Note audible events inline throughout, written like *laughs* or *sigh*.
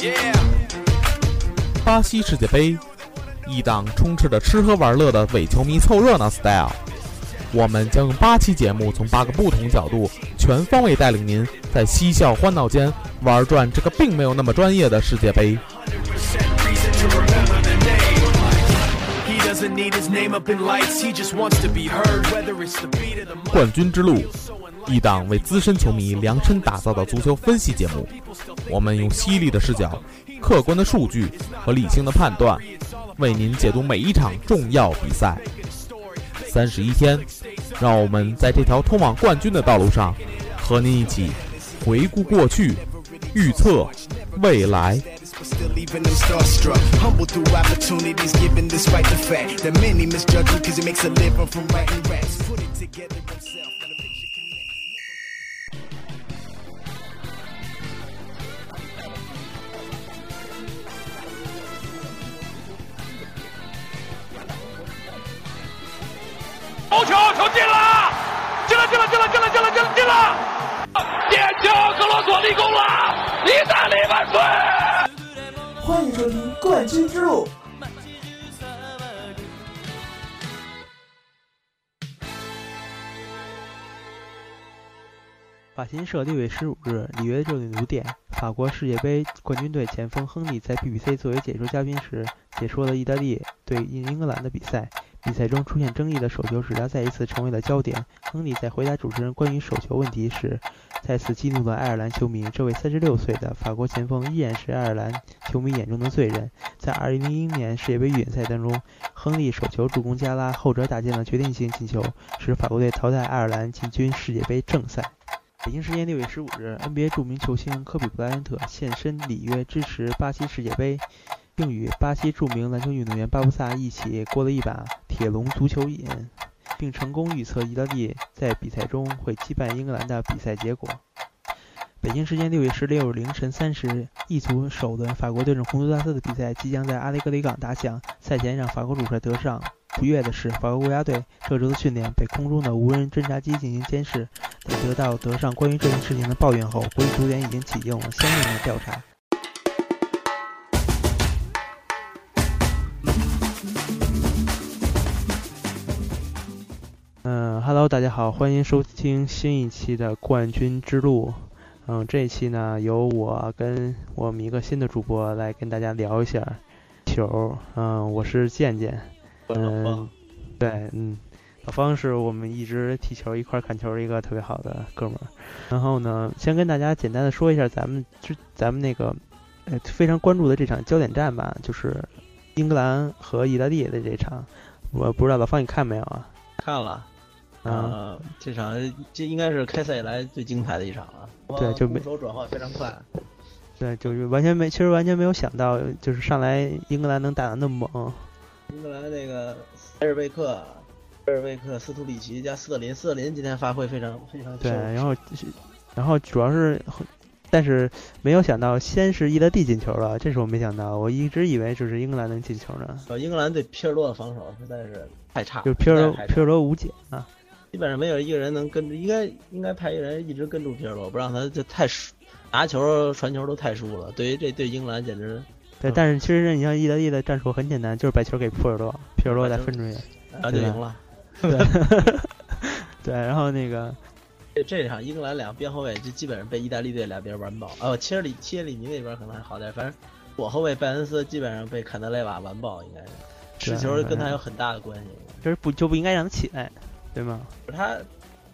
耶巴西世界杯一档充斥着吃喝玩乐的伪球迷凑热闹 style 我们将用八期节目从八个不同角度全方位带领您在嬉笑欢闹间玩转这个并没有那么专业的世界杯。冠军之路一档为资深球迷量身打造的足球分析节目。我们用犀利的视角、客观的数据和理性的判断，为您解读每一场重要比赛。三十一天，让我们在这条通往冠军的道路上，和您一起回顾过去，预测未来。头球球进了，进了进了进了进了进了进了进了！点球，格罗索立功了，意大利万岁！欢迎收听《冠军之路》。法新社六月十五日，里约热内卢店，法国世界杯冠军队前锋亨利在 BBC 作为解说嘉宾时，解说了意大利对英格兰的比赛。比赛中出现争议的手球使他再一次成为了焦点。亨利在回答主持人关于手球问题时，再次激怒了爱尔兰球迷。这位三十六岁的法国前锋依然是爱尔兰球迷眼中的罪人。在二零零一年世界杯预选赛当中，亨利手球助攻加拉，后者打进了决定性进球，使法国队淘汰爱尔兰，进军世界杯正赛。北京时间六月十五日，NBA 著名球星科比布莱恩特现身里约支持巴西世界杯，并与巴西著名篮球运动员巴布萨一起过了一把铁笼足球瘾，并成功预测意大利在比赛中会击败英格兰的比赛结果。北京时间六月十六日凌晨三时，一组首轮法国对阵洪都拉斯的比赛即将在阿雷格里港打响。赛前让法国主帅德尚不悦的是，法国国家队这周的训练被空中的无人侦察机进行监视。在得到德尚关于这件事情的抱怨后，国际足联已经启用了相应的调查。嗯哈喽，大家好，欢迎收听新一期的冠军之路。嗯，这一期呢，由我跟我们一个新的主播来跟大家聊一下球。嗯，我是健健。嗯，对，嗯，老方是我们一直踢球一块儿看球的一个特别好的哥们儿。然后呢，先跟大家简单的说一下咱们之咱们那个呃非常关注的这场焦点战吧，就是英格兰和意大利的这场。我不知道老方你看没有啊？看了，啊，呃，这场这应该是开赛以来最精彩的一场了。对就没手转换非常快。*laughs* 对，就是完全没，其实完全没有想到，就是上来英格兰能打的那么猛。英格兰那个埃尔贝克、埃尔贝克、斯图里奇加斯特林，斯特林今天发挥非常非常对，然后然后主要是，但是没有想到先是意大利进球了，这是我没想到，我一直以为就是英格兰能进球呢，呃英格兰对皮尔洛的防守实在是太差，就皮尔皮尔洛无解啊。基本上没有一个人能跟着，应该应该派一个人一直跟住皮尔洛，不让他就太输，拿球传球都太输了。对于这对英格兰简直对，嗯但是其实你像意大利的战术很简单，就是把球给皮尔洛，皮尔洛再分出去。然后就赢了。*laughs* 对，*laughs* 对，然后那个这这场英格兰两边后卫就基本上被意大利队两边完爆，哦，切尔里切里尼那边可能还好点，反正左后卫拜恩斯基本上被坎德雷瓦完爆，应该是持球跟他有很大的关系。就是不就不应该让他起来，对吗？他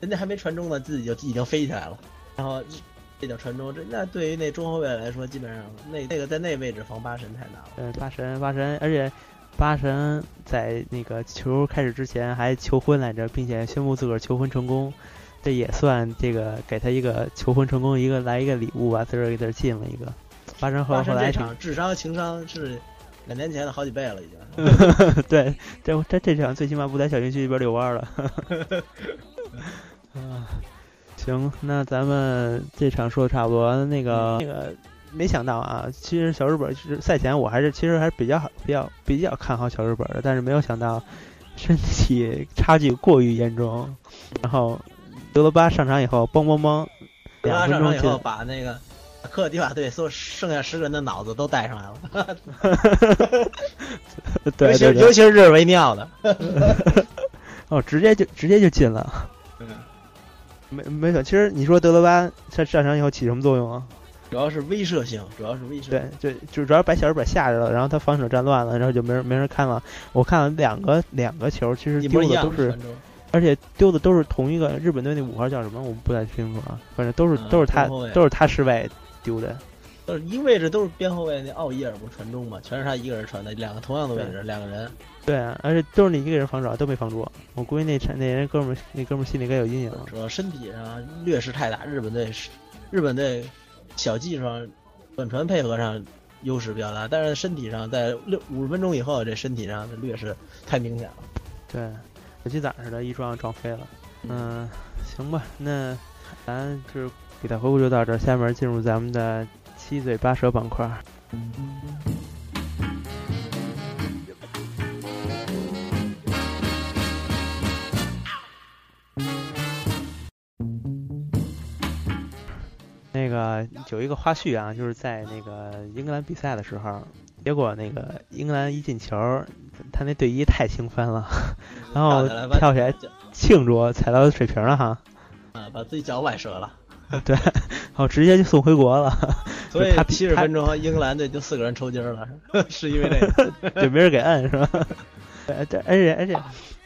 人家还没传中呢，自己就已经飞起来了，然后这叫传中，这那对于那中后卫来说，基本上那那个在那位置防八神太难了。呃，八神八神，而且八神在那个球开始之前还求婚来着，并且宣布自个儿求婚成功。这也算这个给他一个求婚成功，一个来一个礼物吧，自个儿给他进了一个。八神后后来这场智商情商是两年前的好几倍了，已经。*laughs* 对，这这这场最起码不在小禁区里边遛弯了。*laughs* 啊，行，那咱们这场说的差不多，那个那个没想到啊，其实小日本其实赛前我还是其实还是比较好比较比较看好小日本的，但是没有想到身体差距过于严重，然后德罗巴上场以后，嘣嘣嘣，两分钟以后把那个。科特迪瓦队所剩下十个人的脑子都带上来了，*laughs* 对，尤其尤其是日维尼奥的，*laughs* 哦，直接就直接就进了，嗯，没没错。其实你说德罗巴上上场以后起什么作用啊？主要是威慑性，主要是威慑。对，就就主要把小日本吓着了，然后他防守战乱了，然后就没人没人看了。我看了两个两个球，其实丢的都是，而且丢的都是同一个日本队那五号叫什么？我不太清楚啊，反正都是都是他都是他失位。丢的，都是一位置都是边后卫那奥伊尔不传中嘛，全是他一个人传的，两个同样的位置，两个人。对啊，而且都是你一个人防守，都没防住。我估计那那人哥们儿，那哥们儿心里该有阴影了。主要身体上劣势太大，日本队是日本队小技术上短传配合上优势比较大，但是身体上在六五十分钟以后，这身体上的劣势太明显了。对，小鸡仔似的，一撞撞飞了。嗯，行吧，那咱就。比赛回顾就到这儿，下面进入咱们的七嘴八舌板块。那个有一个花絮啊，就是在那个英格兰比赛的时候，结果那个英格兰一进球，他那队医太兴奋了，然后跳起来庆祝，踩到水瓶了哈，啊，把自己脚崴折了。*laughs* 对，好直接就送回国了。所以他七十分钟，英格兰队就四个人抽筋了，*laughs* 是因为那个，*laughs* 就没人给摁，是吧？对，而且而且，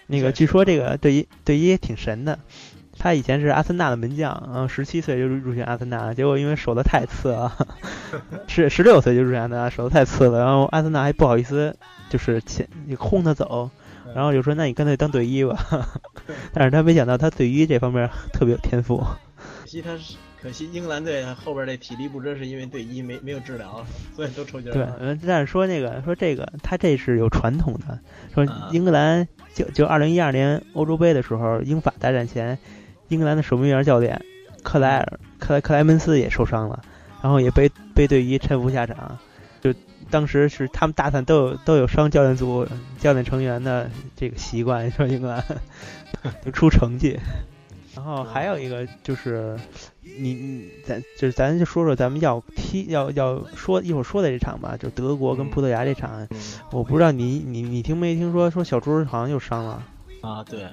那个据说这个队医队医挺神的，他以前是阿森纳的门将，然后十七岁就入选阿森纳，结果因为守的太次了，十十六岁就入选阿森纳，手的太次了，然后阿森纳还不好意思，就是前你轰他走，然后就说那你干脆当队医吧，但是他没想到他队医这方面特别有天赋。可惜他是，可惜英格兰队后边这体力不支，是因为队医没没有治疗，所以都抽筋了。对，但是说那个说这个，他这是有传统的。说英格兰就就二零一二年欧洲杯的时候，英法大战前，英格兰的守门员教练克莱尔克莱克莱门斯也受伤了，然后也被被队医搀扶下场。就当时是他们大赛都有都有伤教练组教练成员的这个习惯，说英格兰 *laughs* 就出成绩。然后还有一个就是，你你咱就是咱就说说咱们要踢要要说一会儿说的这场吧，就德国跟葡萄牙这场，我不知道你你你听没听说说小猪好像又伤了啊？对，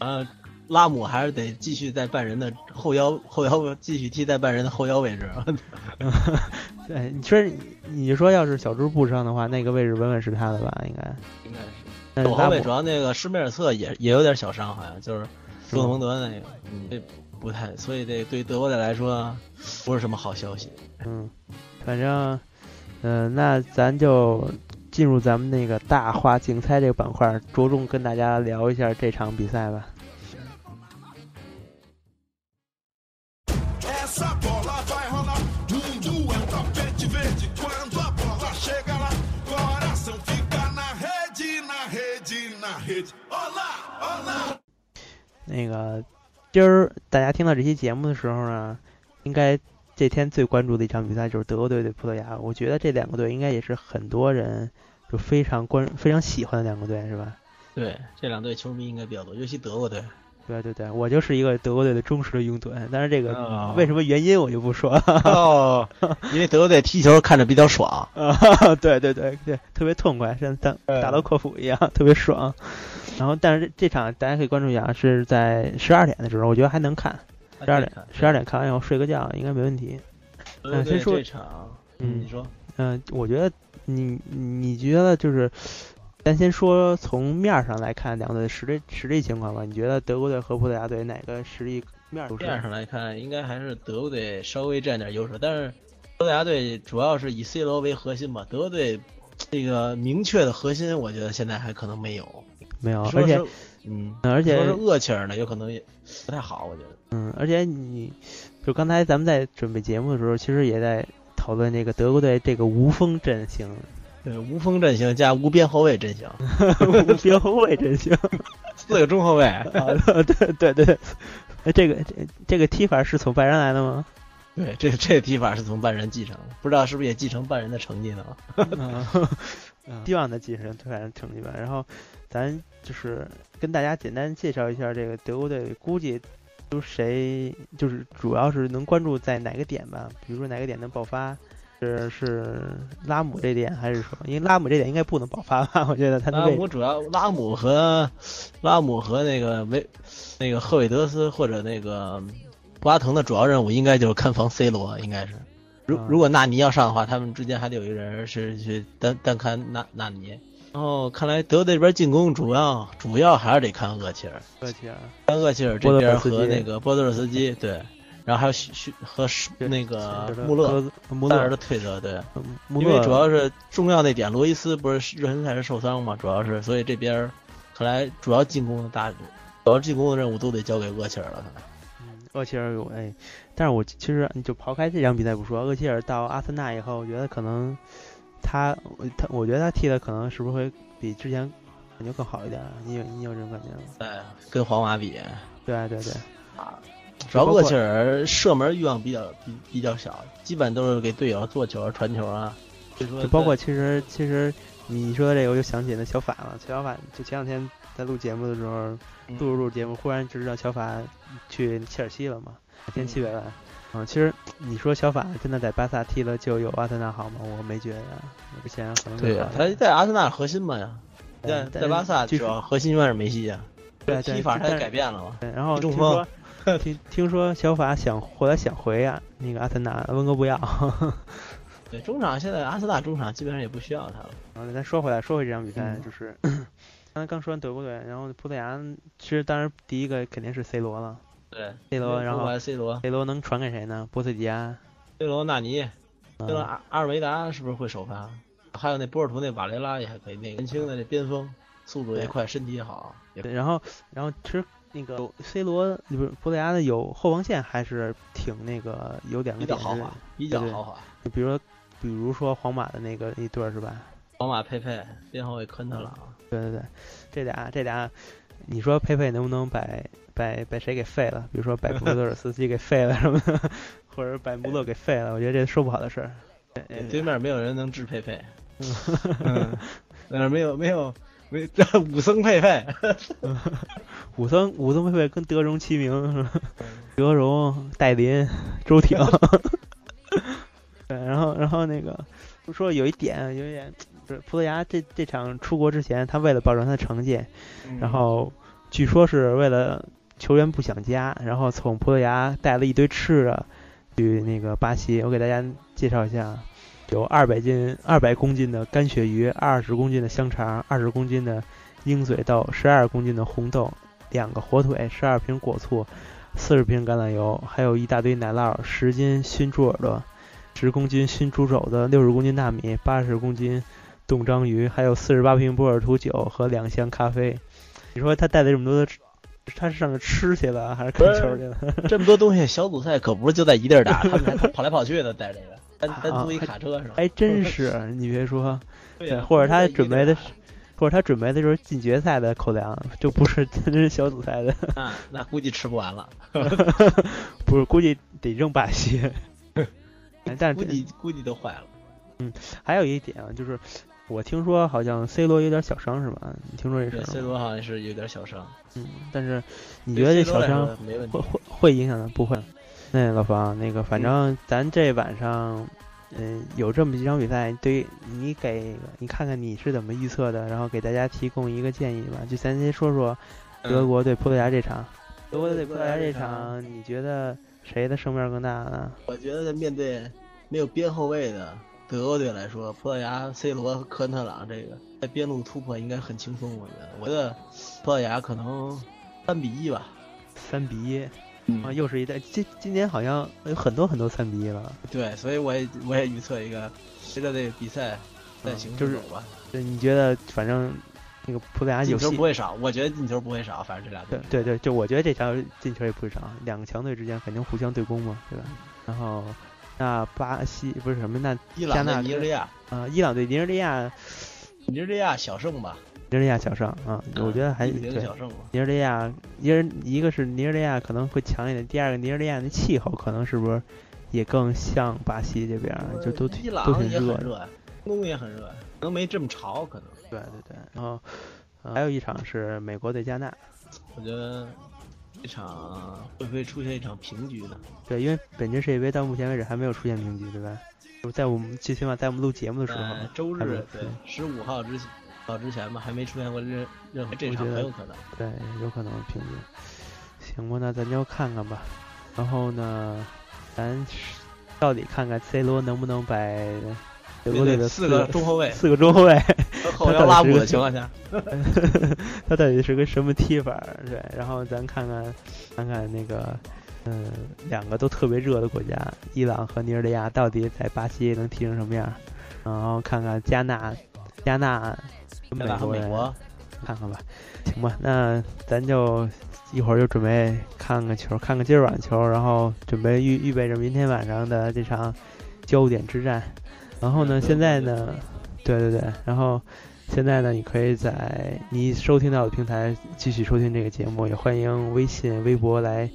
呃，拉姆还是得继续在半人的后腰后腰继续踢在半人的后腰位置。*laughs* 对，你说你说要是小猪不伤的话，那个位置稳稳是他的吧？应该应该是。后卫主要那个施梅尔策也也有点小伤，好像就是。多特蒙德那个，这不太，所以这对德国队来说不是什么好消息。嗯，反正，嗯，那咱就进入咱们那个大话竞猜这个板块，着重跟大家聊一下这场比赛吧。今儿大家听到这期节目的时候呢，应该这天最关注的一场比赛就是德国队对葡萄牙。我觉得这两个队应该也是很多人就非常关、非常喜欢的两个队，是吧？对，这两队球迷应该比较多，尤其德国队。对对对，我就是一个德国队的忠实的拥趸。但是这个为什么原因我就不说了。哦，*laughs* 因为德国队踢球看着比较爽。*laughs* 啊，对对对对，特别痛快，像打打到客服一样，特别爽。然后，但是这场大家可以关注一下，是在十二点的时候，我觉得还能看。十二点，十二点看完以后睡个觉应该没问题。嗯，先说这场，嗯，你说，嗯，我觉得你你觉得就是，咱先说从面上来看两队实力实力情况吧。你觉得德国队和葡萄牙队哪个实力面面上来看，应该还是德国队稍微占点优势，但是葡萄牙队主要是以 C 罗为核心吧。德国队这个明确的核心，我觉得现在还可能没有。没有，而且嗯，而且说是厄齐尔呢，有可能也不太好，我觉得。嗯，而且你就刚才咱们在准备节目的时候，其实也在讨论这个德国队这个无锋阵型，对，无锋阵型加无边后卫阵型，*laughs* 无边后卫阵型，四个中后卫。*laughs* 啊，对对对，哎，这个这这个踢法是从拜仁来的吗？对，这这个踢法是从拜仁继承的，不知道是不是也继承拜仁的成绩呢？希望他继承拜仁成绩吧。然后咱就是跟大家简单介绍一下这个德国队，估计都谁就是主要是能关注在哪个点吧？比如说哪个点能爆发？是是拉姆这点，还是说因为拉姆这点应该不能爆发吧？*laughs* 我觉得他拉姆主要拉姆和拉姆和那个维那个赫韦德斯或者那个博阿滕的主要任务应该就是看防 C 罗，应该是。如如果纳尼要上的话，他们之间还得有一个人是去单单看纳纳尼。然后看来德这边进攻主要主要还是得看厄齐尔，厄齐尔，看厄齐尔这边和那个波多尔斯基对。然后还有许和那个穆勒，穆勒的退责，对，因为主要是重要那点，罗伊斯不是热身赛是受伤嘛，主要是，所以这边看来主要进攻的大，主要进攻的任务都得交给厄齐尔了。看来，嗯，厄齐尔有哎，但是我其实你就抛开这场比赛不说，厄齐尔到阿森纳以后，我觉得可能他他，我觉得他踢的可能是不是会比之前感觉更好一点？你有你有这种感觉吗？哎，跟皇马比，对对对，啊。主要厄齐尔射门欲望比较比比较小，基本都是给队友做球啊、传球啊。就包括其实其实你说这个，我就想起那小法了。小法就前两天在录节目的时候，录着录节目，忽然就知道小法去切尔西了嘛，天七百万。嗯，其实你说小法真的在巴萨踢了就有阿森纳好吗？我没觉得，之前可能对呀，他在阿森纳核心嘛呀，在在巴萨主要核心永远是梅西呀，对踢法他也改变了嘛。对，然后中锋。*laughs* 听听说小法想回来想回啊，那个阿森纳，温哥不要。*laughs* 对，中场现在阿森纳中场基本上也不需要他了。然后咱说回来，说回这场比赛，就是刚才刚说完德国队，然后葡萄牙，其实当然第一个肯定是 C 罗了。对，C 罗，然后 C 罗，C 罗能传给谁呢？波斯迪安、C 罗、纳尼，这个阿阿尔维达是不是会首发？还有那波尔图那瓦雷拉也还可以，那个年轻的那边锋，速度也快，身体也好。对，然后，然后其实。那个 C 罗不是葡萄牙的有后防线还是挺那个有两个比较豪华，比较豪华。就比如说，比如说皇马的那个一对儿是吧？皇马佩佩，边后卫科恩特朗。对对对，这俩这俩，你说佩佩能不能把把把谁给废了？比如说把 *laughs* 布罗德尔斯基给废了什么的，或者把穆勒给废了？我觉得这说不好的事儿。对面没有人能治佩佩，嗯，但是没有没有。武僧佩佩，*laughs* 武僧武僧佩佩跟德容齐名，德容、戴林、周挺。*laughs* 对，然后然后那个说有一点有一点，是葡萄牙这这场出国之前，他为了保证他的成绩，然后据说是为了球员不想家，然后从葡萄牙带了一堆吃的去那个巴西。我给大家介绍一下。有二百斤、二百公斤的干鳕鱼，二十公斤的香肠，二十公斤的鹰嘴豆，十二公斤的红豆，两个火腿，十二瓶果醋，四十瓶橄榄油，还有一大堆奶酪，十斤熏猪耳朵，十公斤熏猪肘子，六十公斤大米，八十公斤冻章鱼，还有四十八瓶波尔图酒和两箱咖啡。你说他带了这么多的，他是上这吃去了，还是看球去了？*laughs* 这么多东西，小组赛可不是就在一地儿打，他们还跑来跑去的带这个。单单租一卡车是吧？还真 *laughs* 是，你别说，*laughs* 对，或者他准备的，或者他准备的就是进决赛的口粮，就不是 *laughs* 真是小组赛的。那那估计吃不完了，不是，估计得扔把戏。但估计估计都坏了。嗯，还有一点啊，就是我听说好像 C 罗有点小伤是吧？你听说这事？C 罗好像是有点小伤。嗯，但是你觉得这小伤会会会影响他？不会。那老方，那个反正咱这晚上，嗯，有这么几场比赛，对你给你看看你是怎么预测的，然后给大家提供一个建议吧。就咱先说说德国对葡萄牙这场，德国对葡萄牙这场，你觉得谁的胜面更大呢？我觉得面对没有边后卫的德国队来说，葡萄牙 C 罗和科恩特朗这个在边路突破应该很轻松。我觉得，我觉得葡萄牙可能三比一吧，三比一。啊，又是一代，今今年好像有很多很多三比一了。对，所以我也我也预测一个，随着这个比赛再行就是吧。对，你觉得反正那个葡萄牙进球不。会少，我觉得进球不会少，反正这俩队。对对对，就我觉得这场进球也不会少，两个强队之间肯定互相对攻嘛，对吧？然后那巴西不是什么，那伊朗加纳对尼日利亚，呃伊朗对尼日利亚，尼日利亚小胜吧？尼日利亚小胜啊，我觉得还一比零对小胜吧。尼日利亚，尼日一个是尼日利亚可能会强一点，第二个尼日利亚的气候可能是不是也更像巴西这边儿，就都挺都很热东也很热呀，可能没这么潮，可能。对对对，然后、呃还有一场是美国对加纳，我觉得这场会不会出现一场平局呢？对，因为本届世界杯到目前为止还没有出现平局，对吧？在我们最起码在我们录节目的时候，在周日对十五号之前号之前吧，还没出现过任任何这场很有可能。对，有可能平局。行吧，那咱就看看吧。然后呢，咱到底看看 C 罗能不能把德国队的四个中后卫四个中后卫，后腰拉补的情况下，*laughs* 他到底是个什么踢法？对，然后咱看看看看那个，嗯，两个都特别热的国家，伊朗和尼日利亚到底在巴西能踢成什么样？然后看看加纳，加纳美国看看吧，行吧，那咱就一会儿就准备看看球，看看今儿晚球，然后准备预预备着明天晚上的这场焦点之战。然后呢，现在呢，对对对，然后现在呢，你可以在你收听到的平台继续收听这个节目，也欢迎微信、微博来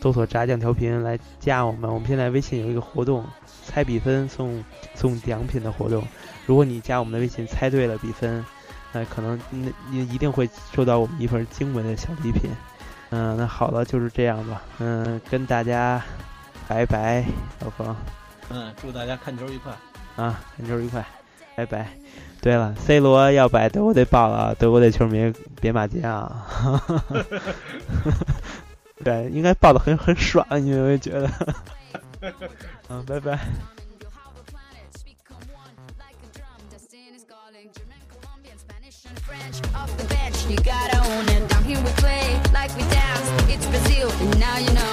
搜索“炸酱调频”来加我们。我们现在微信有一个活动，猜比分送送奖品的活动。如果你加我们的微信猜对了比分，那可能那你一定会收到我们一份精美的小礼品。嗯，那好了，就是这样吧。嗯，跟大家拜拜，老冯嗯，祝大家看球愉快。啊，看球愉快，拜拜。对了，C 罗要把德国队爆了，德国队球迷别骂街啊。*laughs* 对，应该爆的很很爽，你有没有觉得？*laughs* 嗯，拜拜。Off the bench, you gotta own it. Down here we play like we dance. It's Brazil, and now you know.